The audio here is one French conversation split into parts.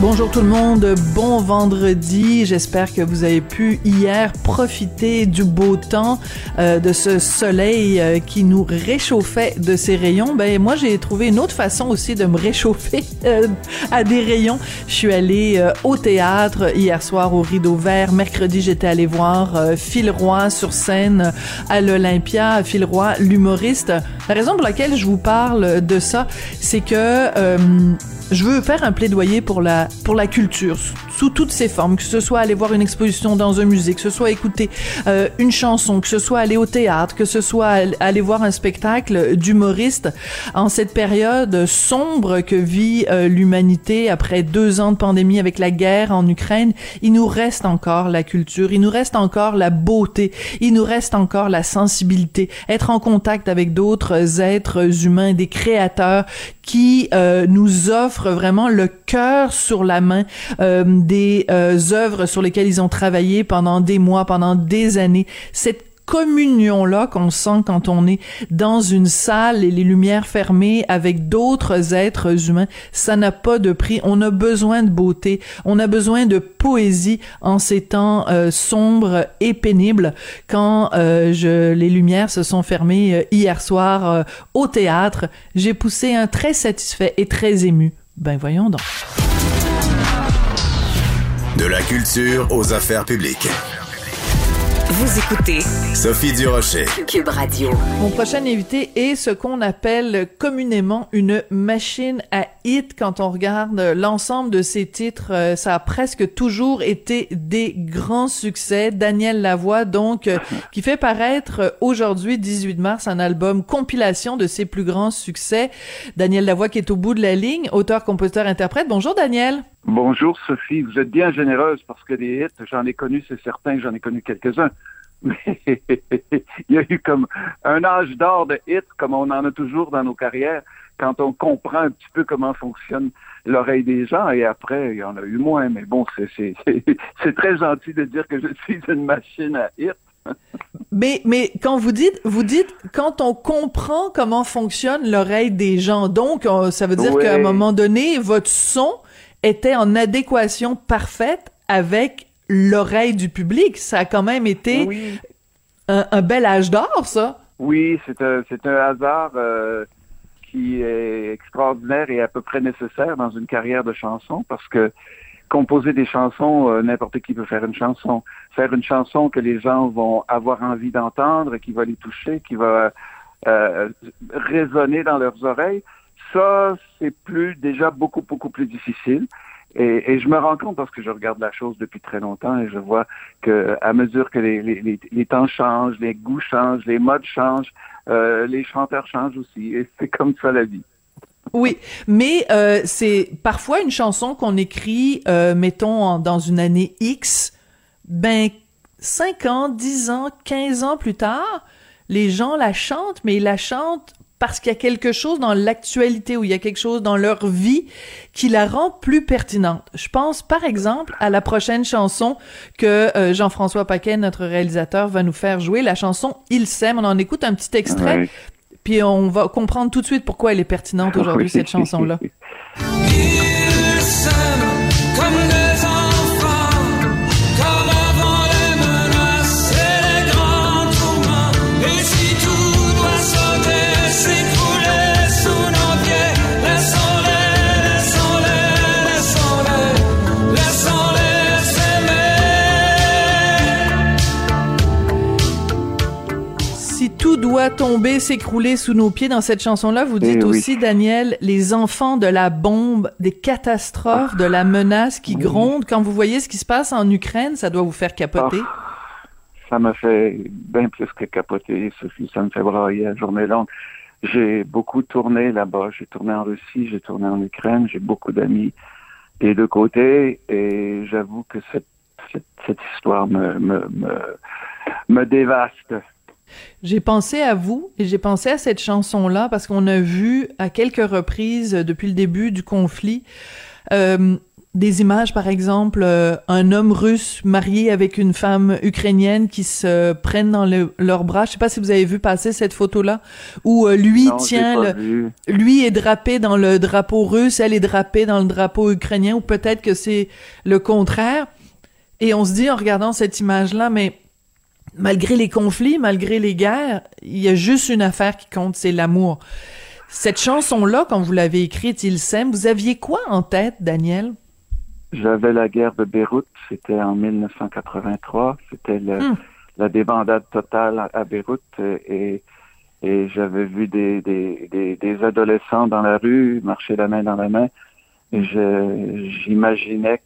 Bonjour tout le monde, bon vendredi. J'espère que vous avez pu hier profiter du beau temps, euh, de ce soleil euh, qui nous réchauffait de ses rayons. Ben moi j'ai trouvé une autre façon aussi de me réchauffer euh, à des rayons. Je suis allée au théâtre hier soir au Rideau Vert. Mercredi j'étais allée voir Phil sur scène à l'Olympia. Phil l'humoriste. La raison pour laquelle je vous parle de ça, c'est que je veux faire un plaidoyer pour la pour la culture sous toutes ses formes, que ce soit aller voir une exposition dans un musée, que ce soit écouter euh, une chanson, que ce soit aller au théâtre, que ce soit aller voir un spectacle d'humoriste. En cette période sombre que vit euh, l'humanité après deux ans de pandémie avec la guerre en Ukraine, il nous reste encore la culture, il nous reste encore la beauté, il nous reste encore la sensibilité, être en contact avec d'autres êtres humains, des créateurs qui euh, nous offrent vraiment le cœur sur la main euh, des euh, œuvres sur lesquelles ils ont travaillé pendant des mois, pendant des années. Communion-là qu'on sent quand on est dans une salle et les lumières fermées avec d'autres êtres humains, ça n'a pas de prix. On a besoin de beauté, on a besoin de poésie en ces temps euh, sombres et pénibles. Quand euh, je, les lumières se sont fermées euh, hier soir euh, au théâtre, j'ai poussé un très satisfait et très ému. Ben voyons donc. De la culture aux affaires publiques. Vous écoutez Sophie Durocher. Cube Radio. Mon prochain invité est ce qu'on appelle communément une machine à hit. Quand on regarde l'ensemble de ses titres, euh, ça a presque toujours été des grands succès. Daniel Lavoie, donc, euh, qui fait paraître aujourd'hui, 18 mars, un album compilation de ses plus grands succès. Daniel Lavoie qui est au bout de la ligne, auteur, compositeur, interprète. Bonjour Daniel. Bonjour Sophie, vous êtes bien généreuse parce que des hits, j'en ai connu, c'est certain, j'en ai connu quelques-uns. Mais il y a eu comme un âge d'or de hits, comme on en a toujours dans nos carrières, quand on comprend un petit peu comment fonctionne l'oreille des gens. Et après, il y en a eu moins. Mais bon, c'est très gentil de dire que je suis une machine à hits. Mais, mais quand vous dites, vous dites, quand on comprend comment fonctionne l'oreille des gens, donc, euh, ça veut dire qu'à un moment donné, votre son était en adéquation parfaite avec l'oreille du public. Ça a quand même été Oui. un, un bel âge d'or, ça. Oui, c'est un, un hasard euh, qui est extraordinaire et à peu près nécessaire dans une carrière de chanson parce que composer des chansons, euh, n'importe qui peut faire une chanson. Faire une chanson que les gens vont avoir envie d'entendre, qui va les toucher, qui va euh, résonner dans leurs oreilles, ça, c'est plus déjà beaucoup, beaucoup plus difficile. Et, je me rends compte parce que je regarde la chose depuis très longtemps et je vois que à mesure que les, les, les, temps changent, les goûts changent, les modes changent, euh, les chanteurs changent aussi. Et c'est comme ça la vie. Oui, mais euh, c'est parfois une chanson qu'on écrit, euh, mettons, dans une année X, ben, 5 ans, 10 ans, 15 ans plus tard, les gens la chantent, mais ils la chantent parce qu'il y a quelque chose dans l'actualité ou il y a quelque chose dans leur vie qui la rend plus pertinente. Je pense par exemple à la prochaine chanson que euh, Jean-François Paquet, notre réalisateur, va nous faire jouer, la chanson Il s'aime. On en écoute un petit extrait, puis on va comprendre tout de suite pourquoi elle est pertinente aujourd'hui, Oui. cette chanson-là. tout doit tomber s'écrouler sous nos pieds dans cette chanson-là. Vous dites Eh oui. aussi, Daniel, les enfants de la bombe, des catastrophes, de la menace qui gronde. Quand vous voyez ce qui se passe en Ukraine, ça doit vous faire capoter. Ça me fait bien plus que capoter, Sophie. Ça me fait brailler à journée longue. J'ai beaucoup tourné là-bas. J'ai tourné en Russie, j'ai tourné en Ukraine. J'ai beaucoup d'amis des deux côtés. Et j'avoue que cette, cette, cette histoire me, me, me, me dévaste. J'ai pensé à vous et j'ai pensé à cette chanson-là parce qu'on a vu à quelques reprises euh, depuis le début du conflit euh, des images, par exemple, euh, un homme russe marié avec une femme ukrainienne qui se prennent dans le- leurs bras. Je sais pas si vous avez vu passer cette photo-là où euh, lui Non, tient le, lui est drapé dans le drapeau russe, elle est drapée dans le drapeau ukrainien, ou peut-être que c'est le contraire. Et on se dit en regardant cette image-là, mais malgré les conflits, malgré les guerres, il y a juste une affaire qui compte, c'est l'amour. Cette chanson-là, quand vous l'avez écrite, Il s'aime, vous aviez quoi en tête, Daniel? J'avais la guerre de Beyrouth, c'était en 1983, c'était Hmm. la débandade totale à, Beyrouth euh, et, et j'avais vu des, des, des, des adolescents dans la rue marcher la main dans la main et j'imaginais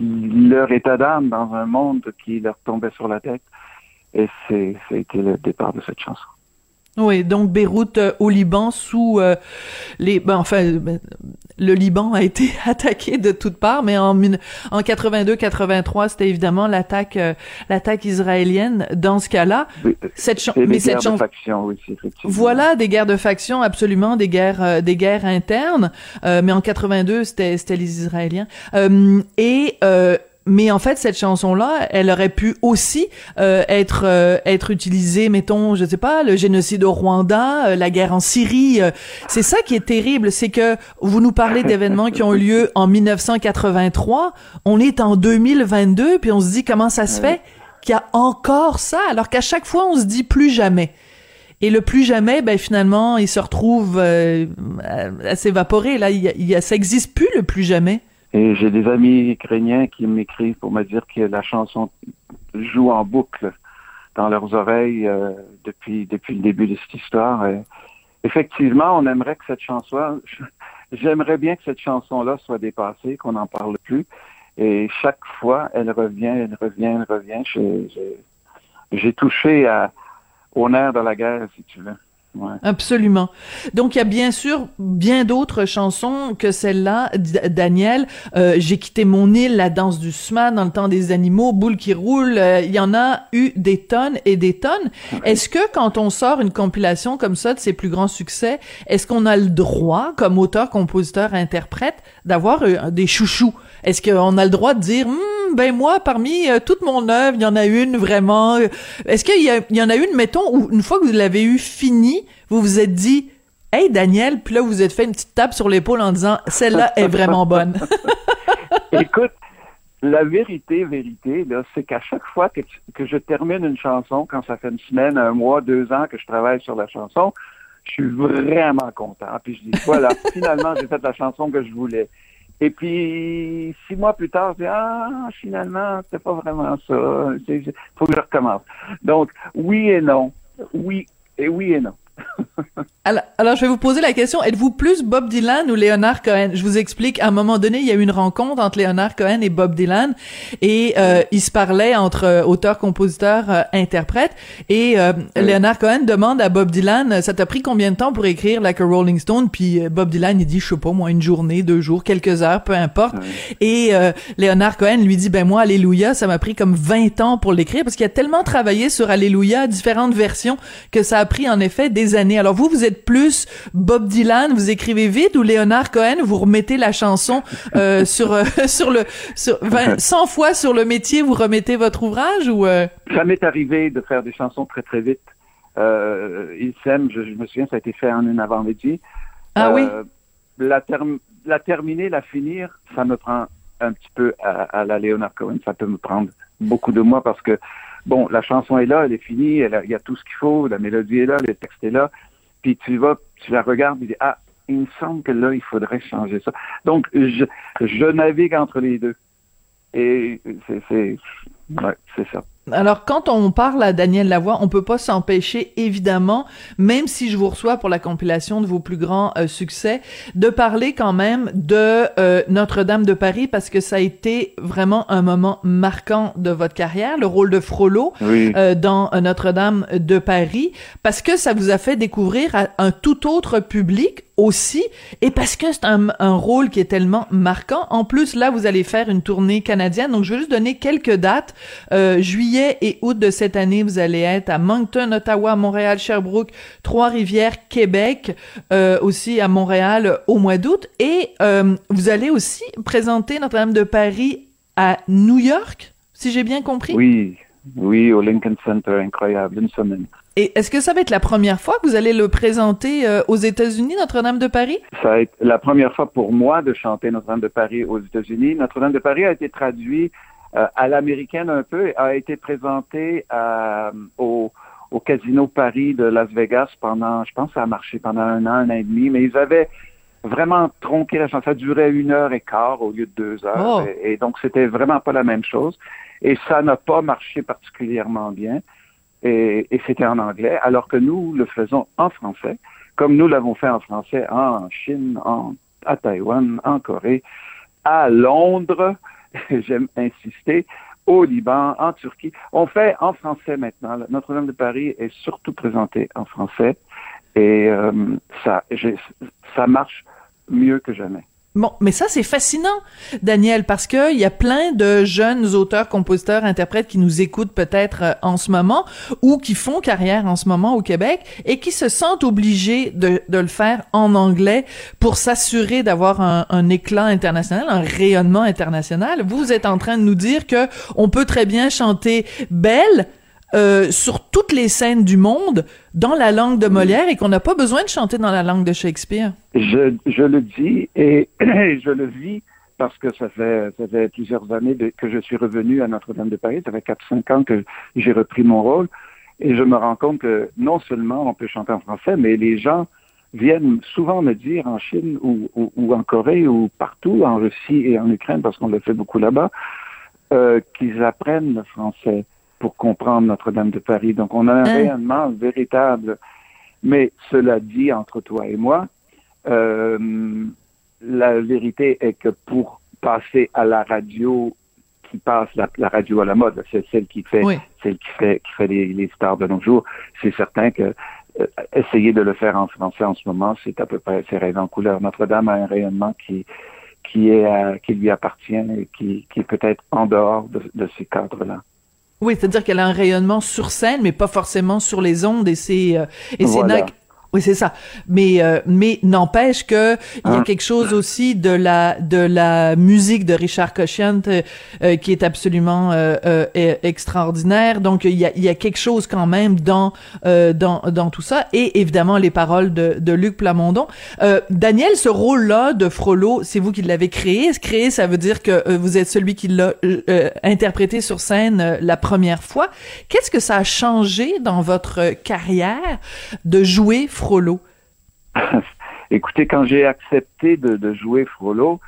leur état d'âme dans un monde qui leur tombait sur la tête et c'est c'était le départ de cette chanson. Oui, donc Beyrouth euh, au Liban sous euh, les ben, enfin euh, le Liban a été attaqué de toutes parts mais en mille- en 82 83 c'était évidemment l'attaque euh, l'attaque israélienne dans ce cas-là Oui, cette mais cette guerres de chanson faction aussi, effectivement. Voilà des guerres de factions, absolument des guerres, euh, des guerres internes. Euh, mais en 82, c'était c'était les Israéliens. Euh, et euh, mais en fait, cette chanson-là, elle aurait pu aussi euh, être euh, être utilisée, mettons, je sais pas, le génocide au Rwanda, euh, la guerre en Syrie. euh, c'est ça qui est terrible, c'est que vous nous parlez d'événements qui ont eu lieu en 1983. On est en 2022, puis on se dit comment ça se fait qu'il y a encore ça, alors qu'à chaque fois on se dit plus jamais. Et le plus jamais, ben finalement, il se retrouve euh, à, à s'évaporer. Là, il y a, il y a- ça existe plus le plus jamais. Et j'ai des amis ukrainiens qui m'écrivent pour me dire que la chanson joue en boucle dans leurs oreilles euh, depuis depuis le début de cette histoire. Effectivement, on aimerait que cette chanson, j'aimerais bien que cette chanson-là soit dépassée, qu'on n'en parle plus. Et chaque fois, elle revient, elle revient, elle revient. J'ai touché à, au nerf de la guerre, si tu veux. Ouais. Absolument. Donc, il y a bien sûr bien d'autres chansons que celle-là, Daniel. Euh, J'ai quitté mon île, La danse du sma, Dans le temps des animaux, Boule qui roule. euh, Il y en a eu des tonnes et des tonnes. Est-ce que quand on sort une compilation comme ça de ses plus grands succès, est-ce qu'on a le droit, comme auteur, compositeur, interprète, d'avoir euh, des chouchous? Est-ce qu'on a le droit de dire, Hum, ben moi, parmi euh, toute mon œuvre, il y en a une vraiment. euh, Est-ce qu'il y, a- il y en a une, mettons, où une fois que vous l'avez eu fini, vous vous êtes dit, hey Daniel, puis là vous vous êtes fait une petite tape sur l'épaule en disant, celle-là est vraiment bonne. Écoute, la vérité, vérité, là, c'est qu'à chaque fois que, tu- que je termine une chanson, quand ça fait une semaine, un mois, deux ans que je travaille sur la chanson, je suis vraiment content. Puis je dis, voilà, finalement, j'ai fait la chanson que je voulais. Et puis, six mois plus tard, je dis, ah, finalement, c'était pas vraiment ça. Il faut que je recommence. Donc, oui et non. Oui et oui et non. Alors, alors, je vais vous poser la question, êtes-vous plus Bob Dylan ou Leonard Cohen? Je vous explique, à un moment donné, il y a eu une rencontre entre Leonard Cohen et Bob Dylan, et euh, ils se parlaient entre euh, auteur, compositeur, euh, interprète, et euh, Leonard Cohen demande à Bob Dylan, ça t'a pris combien de temps pour écrire Like a Rolling Stone? Puis Bob Dylan, il dit, je sais pas, moi, une journée, deux jours, quelques heures, peu importe. Et Leonard Cohen lui dit, ben moi, Alléluia, ça m'a pris comme 20 ans pour l'écrire, parce qu'il a tellement travaillé sur Alléluia, différentes versions, que ça a pris en effet des années. Alors vous, vous êtes plus Bob Dylan, vous écrivez vite, ou Leonard Cohen, vous remettez la chanson euh, sur euh, sur le sur 20 100 fois sur le métier, vous remettez votre ouvrage ou euh, Ça m'est arrivé de faire des chansons très, très vite. Euh, Il s'aime, je, je me souviens, ça a été fait en une avant-midi. Ah oui. La, term- la terminer, la finir, ça me prend un petit peu à, à la Leonard Cohen. Ça peut me prendre beaucoup de mois parce que, bon, la chanson est là, elle est finie, il y a tout ce qu'il faut, la mélodie est là, le texte est là. Puis tu vas, tu la regardes et dis, ah, il me semble que là, il faudrait changer ça. Donc, je, je navigue entre les deux. Et c'est, ouais, c'est ça. Alors, quand on parle à Daniel Lavoie, on peut pas s'empêcher, évidemment, même si je vous reçois pour la compilation de vos plus grands euh, succès, de parler quand même de euh, Notre-Dame de Paris parce que ça a été vraiment un moment marquant de votre carrière, le rôle de Frollo Oui. euh, dans Notre-Dame de Paris, parce que ça vous a fait découvrir à un tout autre public aussi, et parce que c'est un, un rôle qui est tellement marquant. En plus, là, vous allez faire une tournée canadienne, donc je vais juste donner quelques dates. Euh, juillet et août de cette année, vous allez être à Moncton, Ottawa, Montréal, Sherbrooke, Trois-Rivières, Québec, euh, aussi à Montréal au mois d'août, et euh, vous allez aussi présenter Notre-Dame de Paris à New York, si j'ai bien compris? Oui, oui, au Lincoln Center, incroyable, une semaine. Et est-ce que ça va être la première fois que vous allez le présenter euh, aux États-Unis, Notre-Dame de Paris? Ça a été la première fois pour moi de chanter Notre-Dame de Paris aux États-Unis. Notre-Dame de Paris a été traduit euh, à l'américaine un peu, a été présenté à- au, au Casino Paris de Las Vegas pendant, je pense, ça a marché pendant un an, un an et demi, mais ils avaient vraiment tronqué la chanson. Ça durait une heure et quart au lieu de deux heures, Oh. et, et donc c'était vraiment pas la même chose. Et ça n'a pas marché particulièrement bien, et, et c'était en anglais, alors que nous le faisons en français comme nous l'avons fait en français en Chine, en, à Taïwan, en Corée, à Londres, j'aime insister, au Liban, en Turquie. On fait en français maintenant. Notre-Dame de Paris est surtout présentée en français et euh, ça, ça marche mieux que jamais. Bon, mais ça c'est fascinant, Daniel, parce que il y a plein de jeunes auteurs, compositeurs, interprètes qui nous écoutent peut-être euh, en ce moment ou qui font carrière en ce moment au Québec et qui se sentent obligés de, le faire en anglais pour s'assurer d'avoir un, un éclat international, un rayonnement international. Vous êtes en train de nous dire que on peut très bien chanter Belle euh, sur toutes les scènes du monde dans la langue de Molière et qu'on n'a pas besoin de chanter dans la langue de Shakespeare. Je, je le dis et je le vis parce que ça fait, ça fait plusieurs années de- que je suis revenu à Notre-Dame de Paris. Ça fait 4-5 ans que j'ai repris mon rôle et je me rends compte que non seulement on peut chanter en français, mais les gens viennent souvent me dire en Chine ou, ou, ou en Corée ou partout, en Russie et en Ukraine, parce qu'on le fait beaucoup là-bas, euh, qu'ils apprennent le français pour comprendre Notre-Dame de Paris. Donc on a un Hein. rayonnement véritable. Mais cela dit, entre toi et moi, euh, la vérité est que pour passer à la radio qui passe la, la radio à la mode, c'est celle qui fait Oui. celle qui fait qui fait les, les stars de nos jours, c'est certain que euh, essayer de le faire en français en ce moment, c'est à peu près c'est rêve en couleur. Notre-Dame a un rayonnement qui qui est euh, qui lui appartient et qui, qui est peut-être en dehors de, de ces cadres-là. Oui, c'est-à-dire qu'elle a un rayonnement sur scène, mais pas forcément sur les ondes et c'est euh, et Voilà. Oui, c'est ça. Mais euh, mais n'empêche que il y a Hein. quelque chose aussi de la de la musique de Richard Cochiant euh, euh, qui est absolument euh, euh, e- extraordinaire. Donc il y a il y a quelque chose quand même dans euh, dans dans tout ça et évidemment les paroles de de Luc Plamondon. Euh, Daniel, ce rôle-là de Frollo, c'est vous qui l'avez créé? Créé, ça veut dire que vous êtes celui qui l'a interprété sur scène la première fois? Qu'est-ce que ça a changé dans votre carrière de jouer Frollo? Écoutez, quand j'ai accepté de, jouer Frollo,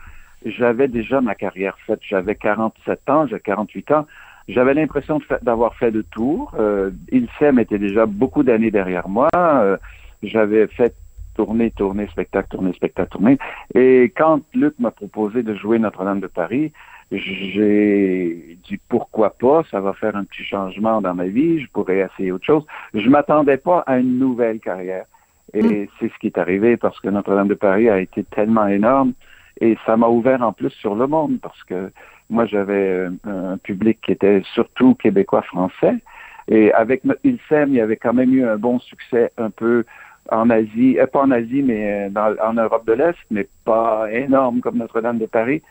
j'avais déjà ma carrière faite. J'avais 47 ans, j'ai 48 ans. J'avais l'impression d'avoir fait le tour. Euh, Ilsem était déjà beaucoup d'années derrière moi. Euh, J'avais fait tourner, tourner, spectacle, tourner, spectacle, tourner. Et quand Luc m'a proposé de jouer Notre-Dame de Paris, j'ai dit pourquoi pas, ça va faire un petit changement dans ma vie, je pourrais essayer autre chose. Je m'attendais pas à une nouvelle carrière. Et c'est ce qui est arrivé parce que Notre-Dame de Paris a été tellement énorme et ça m'a ouvert en plus sur le monde parce que moi j'avais un, un public qui était surtout québécois français et avec Ilsem, il y avait quand même eu un bon succès un peu en Asie, euh, pas en Asie mais euh, dans, en Europe de l'Est, mais pas énorme comme Notre-Dame de Paris.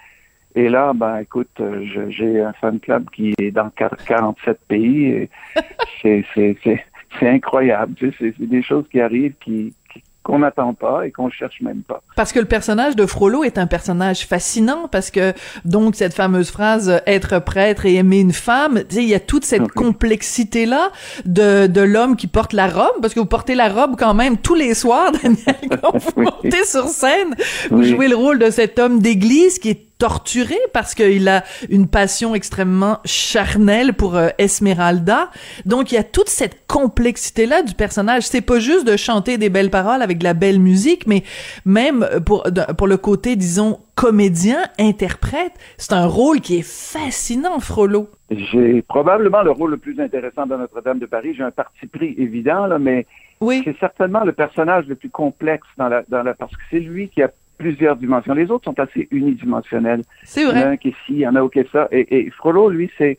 Et là, ben écoute, euh, j'ai un fan club qui est dans 4- 47 pays et c'est c'est incroyable. Tu sais, c'est c'est des choses qui arrivent qui qui- qu'on n'attend pas et qu'on cherche même pas. Parce que le personnage de Frollo est un personnage fascinant parce que donc cette fameuse phrase euh, être prêtre et aimer une femme, tu sais, il y a toute cette complexité là de de l'homme qui porte la robe parce que vous portez la robe quand même tous les soirs Daniel quand vous Oui. montez sur scène, vous Oui. jouez le rôle de cet homme d'église qui est torturé parce qu'il a une passion extrêmement charnelle pour euh, Esmeralda. Donc il y a toute cette complexité là du personnage. C'est pas juste de chanter des belles paroles avec de la belle musique, mais même pour pour le côté disons comédien, interprète, c'est un rôle qui est fascinant, Frollo. J'ai probablement le rôle le plus intéressant de Notre-Dame de Paris. J'ai un parti pris évident, là, mais Oui. c'est certainement le personnage le plus complexe dans la, dans la, parce que c'est lui qui a plusieurs dimensions. Les autres sont assez unidimensionnels. C'est Il y en a un qui est ci, il y en a un qui est ça. Et, et Frollo, lui, c'est,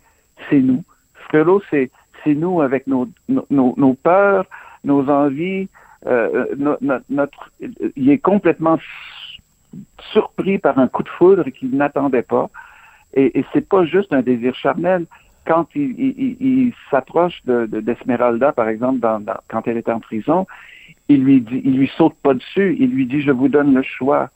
c'est nous. Frollo, c'est, c'est nous avec nos, nos, nos, nos peurs, nos envies, euh, no- no- notre, il est complètement surpris par un coup de foudre qu'il n'attendait pas. Et, et c'est pas juste un désir charnel. Quand il, il, il- il s'approche de, de- d'Esmeralda, par exemple, dans, dans- quand elle est en prison, il lui dit, il lui saute pas dessus. Il lui dit, je vous donne le choix.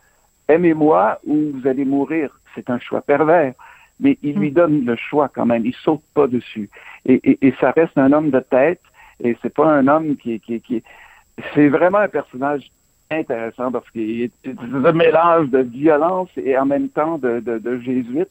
Aimez-moi ou vous allez mourir. C'est un choix pervers. Mais il lui donne le choix quand même. Il saute pas dessus. Et, et, et ça reste un homme de tête. Et c'est pas un homme qui, qui, qui, c'est vraiment un personnage intéressant parce est c'est un mélange de violence et en même temps de, de, de jésuite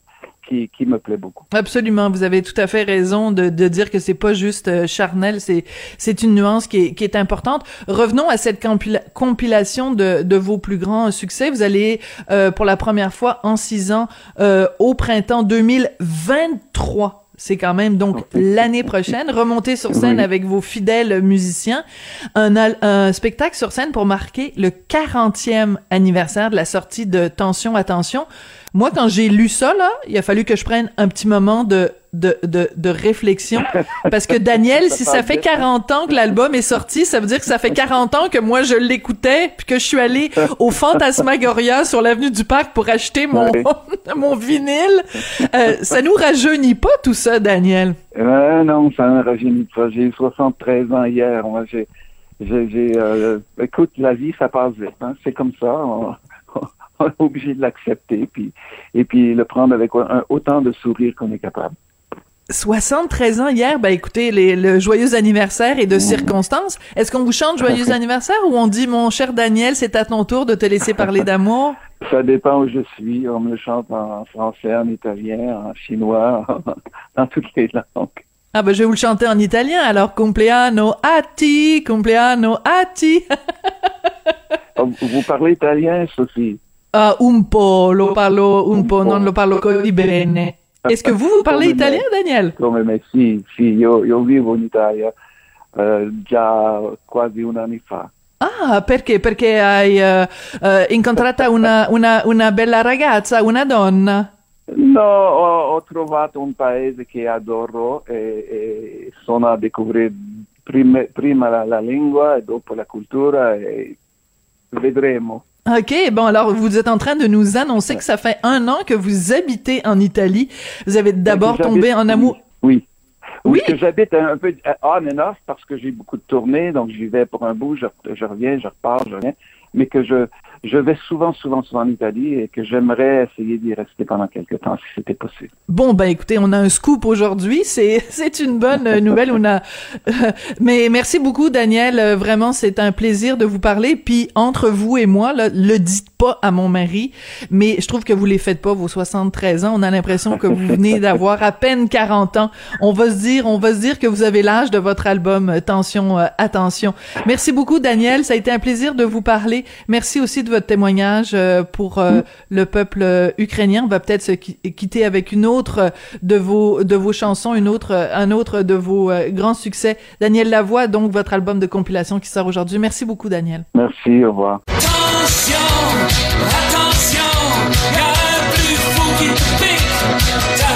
qui, qui me plaît beaucoup. Absolument, vous avez tout à fait raison de, de dire que c'est pas juste euh, charnel, c'est c'est une nuance qui est, qui est importante. Revenons à cette compila- compilation de, de vos plus grands succès. Vous allez euh, pour la première fois en six ans euh, au printemps 2023. C'est quand même donc l'année prochaine, remonter sur scène Oui. avec vos fidèles musiciens, un, un spectacle sur scène pour marquer le 40e anniversaire de la sortie de Tension, attention. Moi, quand j'ai lu ça, là, il a fallu que je prenne un petit moment de, de, de, de réflexion. Parce que Daniel, si ça fait 40 ans que l'album est sorti, ça veut dire que ça fait 40 ans que moi, je l'écoutais, puis que je suis allée au Fantasmagoria sur l'avenue du Parc pour acheter mon, mon vinyle. Euh, ça nous rajeunit pas, tout ça, Daniel? Euh, non, ça ne rajeunit pas. J'ai eu 73 ans hier. Moi, j'ai, j'ai, j'ai, euh, écoute, la vie, ça passe vite. Hein? C'est comme ça. On, on est obligé de l'accepter, puis et puis le prendre avec un- autant de sourire qu'on est capable. 73 ans hier, ben écoutez, les, le joyeux anniversaire et de circonstances. Est-ce qu'on vous chante joyeux anniversaire ou on dit mon cher Daniel, c'est à ton tour de te laisser parler d'amour? Ça dépend où je suis. On me le chante en français, en italien, en chinois, dans toutes les langues. Ah ben je vais vous le chanter en italien alors compleanno a ti, compleanno a ti. Oh, Vous parlez italien, Sophie? Ah, un po, lo parlo un po, non lo parlo così bene. Est-ce que vous, vous parlez italien, Daniel? Come me, sì, sì, io, io vivo in Italia eh, già quasi un anno fa. Ah, perché? Perché hai eh, eh, incontrata una, una, una bella ragazza, una donna? No, ho, ho trovato un paese che adoro e, e sono a scoprire prima, prima la, la lingua e dopo la cultura e vedremo. OK, bon alors vous êtes en train de nous annoncer que ça fait un an que vous habitez en Italie. Vous avez d'abord tombé en amour. Oui. Oui. Oui, que j'habite un, peu on and off parce que j'ai beaucoup de tournées, donc j'y vais pour un bout, je, je reviens, je repars, je reviens, mais que je, je vais souvent, souvent, souvent en Italie et que j'aimerais essayer d'y rester pendant quelques temps si c'était possible. Bon ben écoutez, on a un scoop aujourd'hui, c'est c'est une bonne nouvelle. On a, mais merci beaucoup Daniel, vraiment c'est un plaisir de vous parler. Puis entre vous et moi, là, le dites pas à mon mari, mais je trouve que vous les faites pas vos 73 ans. On a l'impression que vous venez d'avoir à peine 40 ans. On va se dire, on va se dire que vous avez l'âge de votre album euh, Tension, euh, attention. Merci beaucoup Daniel, ça a été un plaisir de vous parler. Merci aussi de votre témoignage euh, pour euh, le peuple euh, ukrainien. On va peut-être se qui- quitter avec une autre de vos de vos chansons, une autre un autre de vos euh, grands succès. Daniel Lavoie, donc votre album de compilation qui sort aujourd'hui. Merci beaucoup Daniel. Merci, au revoir. Attention, attention, y a un plus fou qui pique